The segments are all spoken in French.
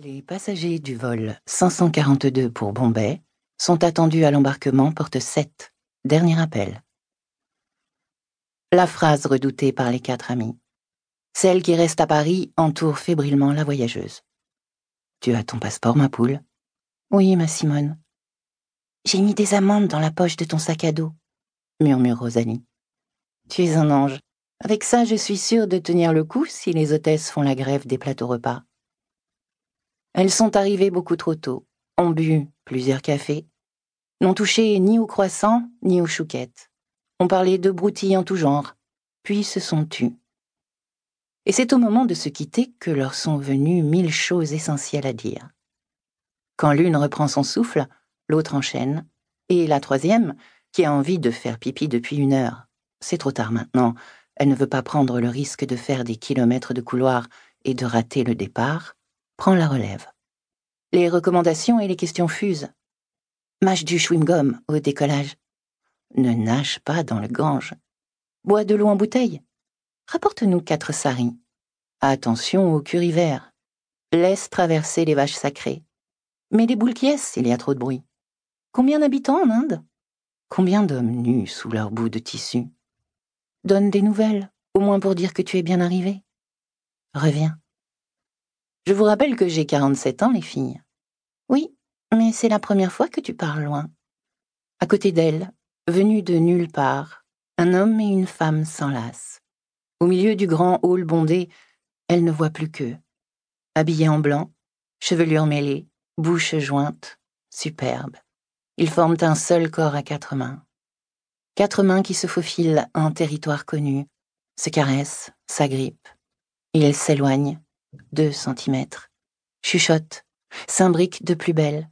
Les passagers du vol 542 pour Bombay sont attendus à l'embarquement porte 7, dernier appel. La phrase redoutée par les quatre amis. Celle qui reste à Paris entoure fébrilement la voyageuse. Tu as ton passeport, ma poule? Oui, ma Simone. J'ai mis des amandes dans la poche de ton sac à dos, murmure Rosalie. Tu es un ange. Avec ça, je suis sûre de tenir le coup si les hôtesses font la grève des plateaux repas. Elles sont arrivées beaucoup trop tôt, ont bu plusieurs cafés, n'ont touché ni au croissant ni aux chouquettes, ont parlé de broutilles en tout genre, puis se sont tues. Et c'est au moment de se quitter que leur sont venues mille choses essentielles à dire. Quand l'une reprend son souffle, l'autre enchaîne, et la troisième, qui a envie de faire pipi depuis une heure, c'est trop tard maintenant, elle ne veut pas prendre le risque de faire des kilomètres de couloir et de rater le départ, prend la relève. Les recommandations et les questions fusent. Mâche du chewing-gum au décollage. Ne nage pas dans le Gange. Bois de l'eau en bouteille. Rapporte-nous quatre saris. Attention au curry vert. Laisse traverser les vaches sacrées. Mais les boules qui s'il y a trop de bruit? Combien d'habitants en Inde? Combien d'hommes nus sous leur bout de tissu? Donne des nouvelles, au moins pour dire que tu es bien arrivé. Reviens. Je vous rappelle que j'ai 47 ans, les filles. Oui, mais c'est la première fois que tu parles loin. À côté d'elle, venus de nulle part, un homme et une femme s'enlacent. Au milieu du grand hall bondé, elle ne voit plus qu'eux. Habillés en blanc, chevelure mêlée, bouche jointe, superbes. Ils forment un seul corps à quatre mains. Quatre mains qui se faufilent en territoire connu, se caressent, s'agrippent. Ils s'éloignent, deux centimètres, chuchote, s'imbrique de plus belle.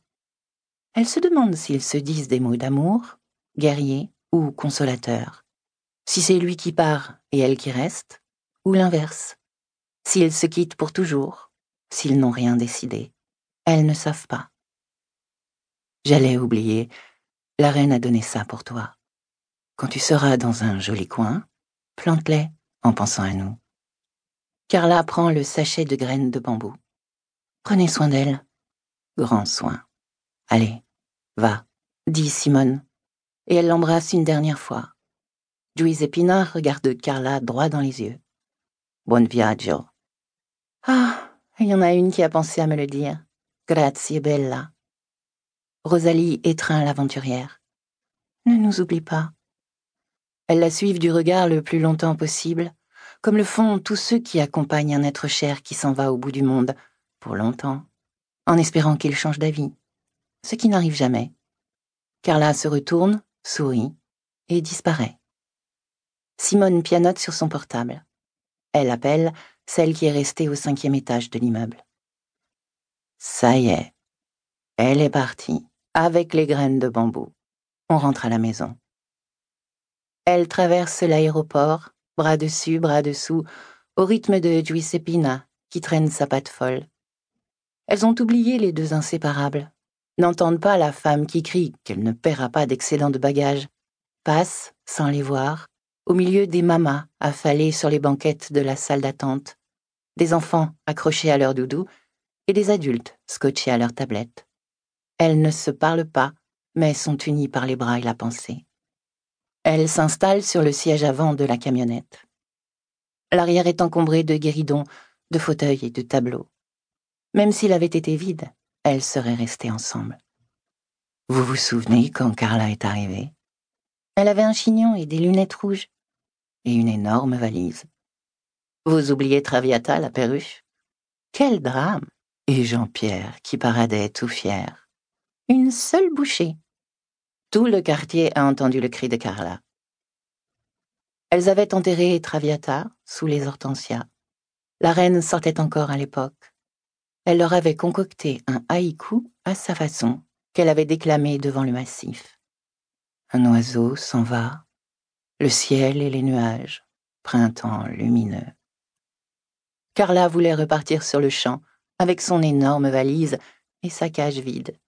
Elle se demande s'ils se disent des mots d'amour, guerrier ou consolateur, si c'est lui qui part et elle qui reste, ou l'inverse, s'ils se quittent pour toujours, s'ils n'ont rien décidé. Elles ne savent pas. J'allais oublier, la reine a donné ça pour toi. Quand tu seras dans un joli coin, plante-les en pensant à nous. Carla prend le sachet de graines de bambou. Prenez soin d'elle. Grand soin. Allez, va, dit Simone, et elle l'embrasse une dernière fois. Giuseppina regarde Carla droit dans les yeux. Buon viaggio. Ah, il y en a une qui a pensé à me le dire. Grazie bella. Rosalie étreint l'aventurière. Ne nous oublie pas. Elle la suivent du regard le plus longtemps possible, comme le font tous ceux qui accompagnent un être cher qui s'en va au bout du monde, pour longtemps, en espérant qu'il change d'avis, ce qui n'arrive jamais. Carla se retourne, sourit et disparaît. Simone pianote sur son portable. Elle appelle celle qui est restée au cinquième étage de l'immeuble. Ça y est, elle est partie, avec les graines de bambou. On rentre à la maison. Elle traverse l'aéroport, bras dessus, bras dessous, au rythme de Giuseppina, qui traîne sa patte folle. Elles ont oublié les deux inséparables, n'entendent pas la femme qui crie qu'elle ne paiera pas d'excédent de bagages, passent, sans les voir, au milieu des mamas affalées sur les banquettes de la salle d'attente, des enfants accrochés à leur doudou et des adultes scotchés à leur tablette. Elles ne se parlent pas, mais sont unies par les bras et la pensée. Elle s'installe sur le siège avant de la camionnette. L'arrière est encombré de guéridons, de fauteuils et de tableaux. Même s'il avait été vide, elles seraient restées ensemble. Vous vous souvenez quand Carla est arrivée? Elle avait un chignon et des lunettes rouges, et une énorme valise. Vous oubliez Traviata, la perruche? Quel drame Et Jean-Pierre, qui paradait tout fier. Une seule bouchée, tout le quartier a entendu le cri de Carla. Elles avaient enterré Traviata sous les hortensias. La reine sortait encore à l'époque. Elle leur avait concocté un haïku à sa façon qu'elle avait déclamé devant le massif. Un oiseau s'en va, le ciel et les nuages, printemps lumineux. Carla voulait repartir sur le champ avec son énorme valise et sa cage vide.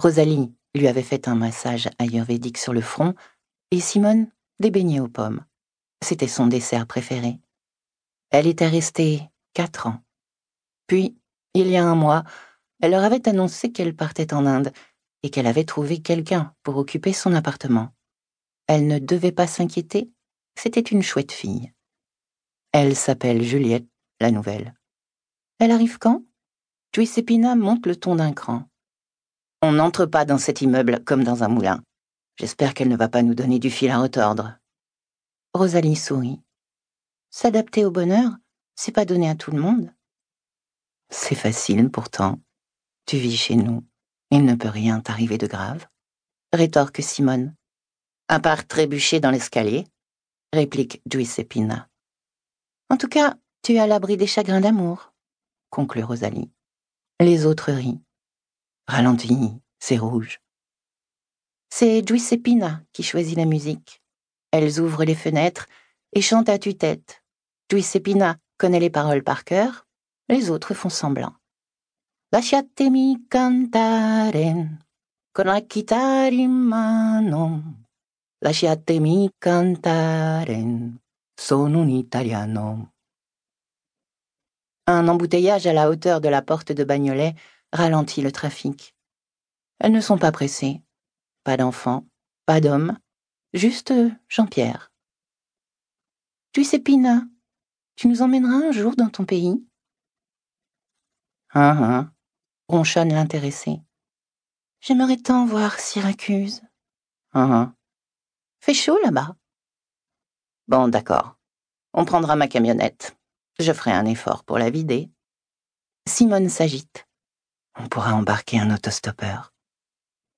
Rosalie lui avait fait un massage ayurvédique sur le front, et Simone des beignets aux pommes. C'était son dessert préféré. Elle était restée quatre ans. Puis, Il y a un mois, elle leur avait annoncé qu'elle partait en Inde et qu'elle avait trouvé quelqu'un pour occuper son appartement. Elle ne devait pas s'inquiéter, c'était une chouette fille. Elle s'appelle Juliette, la nouvelle. Elle arrive quand? Giuseppina monte le ton d'un cran. On n'entre pas dans cet immeuble comme dans un moulin. J'espère qu'elle ne va pas nous donner du fil à retordre. Rosalie sourit. S'adapter au bonheur, c'est pas donné à tout le monde. C'est facile pourtant. Tu vis chez nous. Il ne peut rien t'arriver de grave. Rétorque Simone. À part trébucher dans l'escalier, réplique Giuseppina. En tout cas, tu es à l'abri des chagrins d'amour, conclut Rosalie. Les autres rient. Ralentis, c'est rouge. C'est Giuseppina qui choisit la musique. Elles ouvrent les fenêtres et chantent à tue-tête. Giuseppina connaît les paroles par cœur, les autres font semblant. Lasciatemi cantare con la chitarra in mano. Lasciatemi cantare, sono un italiano. Un embouteillage à la hauteur de la porte de Bagnolet ralentit le trafic. Elles ne sont pas pressées. Pas d'enfants, pas d'hommes, juste Jean-Pierre. Tu sais, Pina, tu nous emmèneras un jour dans ton pays? Hein, hein, ronchonne l'intéressé. J'aimerais tant voir Syracuse. Hein, hein. Fait chaud là-bas. Bon, d'accord. On prendra ma camionnette. Je ferai un effort pour la vider. Simone s'agite. On pourra embarquer un autostoppeur.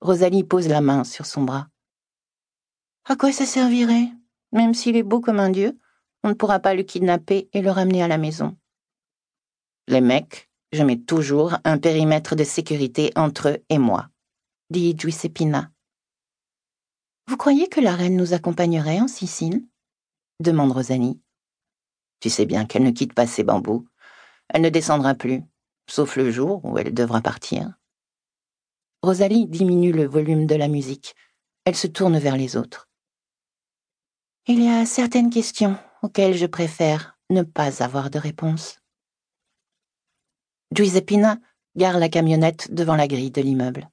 Rosalie pose la main sur son bras. À quoi ça servirait? Même s'il est beau comme un dieu, on ne pourra pas le kidnapper et le ramener à la maison. Les mecs, je mets toujours un périmètre de sécurité entre eux et moi, dit Giuseppina. Vous croyez que la reine nous accompagnerait en Sicile? demande Rosalie. Tu sais bien qu'elle ne quitte pas ses bambous. Elle ne descendra plus, sauf le jour où elle devra partir. Rosalie diminue le volume de la musique. Elle se tourne vers les autres. Il y a certaines questions auxquelles je préfère ne pas avoir de réponse. Giuseppina gare la camionnette devant la grille de l'immeuble.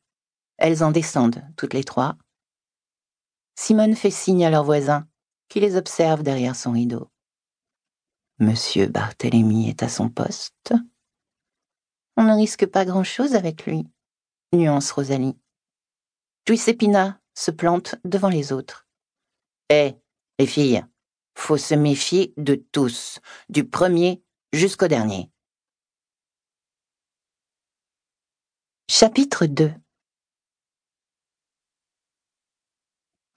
Elles en descendent, toutes les trois. Simone fait signe à leur voisin, qui les observe derrière son rideau. Monsieur Barthélemy est à son poste. On ne risque pas grand-chose avec lui nuance Rosalie. Giuseppina se plante devant les autres. Eh, les filles, faut se méfier de tous, du premier jusqu'au dernier. Chapitre 2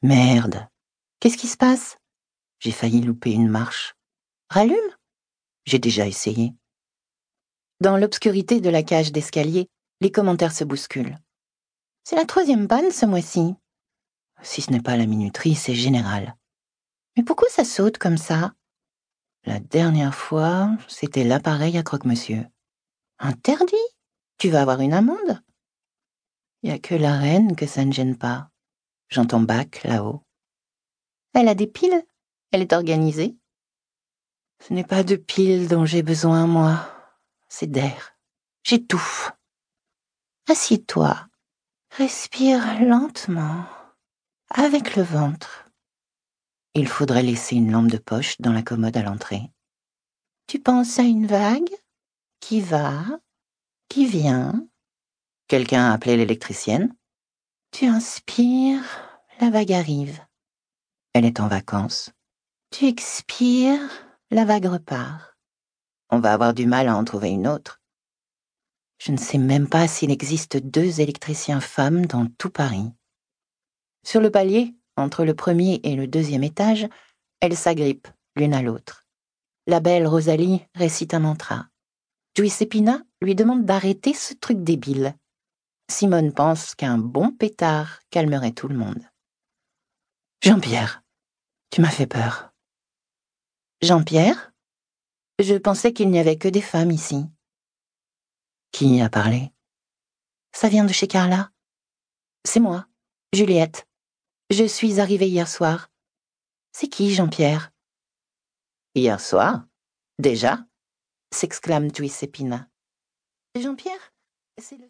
Merde, qu'est-ce qui se passe? J'ai failli louper une marche. Rallume? J'ai déjà essayé. Dans l'obscurité de la cage d'escalier, les commentaires se bousculent. C'est la troisième panne ce mois-ci. Si ce n'est pas la minuterie, c'est général. Mais pourquoi ça saute comme ça? La dernière fois, c'était l'appareil à croque-monsieur. Interdit? Tu vas avoir une amende? Il n'y a que la reine que ça ne gêne pas. J'entends Bac là-haut. Elle a des piles? Elle est organisée? Ce n'est pas de piles dont j'ai besoin, moi. C'est d'air. J'étouffe. Assieds-toi. Respire lentement, avec le ventre. Il faudrait laisser une lampe de poche dans la commode à l'entrée. Tu penses à une vague? Qui va, qui vient? Quelqu'un a appelé l'électricienne? Tu inspires, la vague arrive. Elle est en vacances. Tu expires, la vague repart. On va avoir du mal à en trouver une autre. Je ne sais même pas s'il existe deux électriciens femmes dans tout Paris. Sur le palier, entre le premier et le deuxième étage, elles s'agrippent l'une à l'autre. La belle Rosalie récite un mantra. Giuseppina lui demande d'arrêter ce truc débile. Simone pense qu'un bon pétard calmerait tout le monde. Jean-Pierre, tu m'as fait peur. Jean-Pierre Je pensais qu'il n'y avait que des femmes ici. Qui a parlé? Ça vient de chez Carla. C'est moi, Juliette. Je suis arrivée hier soir. C'est qui, Jean-Pierre? Hier soir? Déjà? s'exclame Giuseppina. Jean-Pierre, c'est le...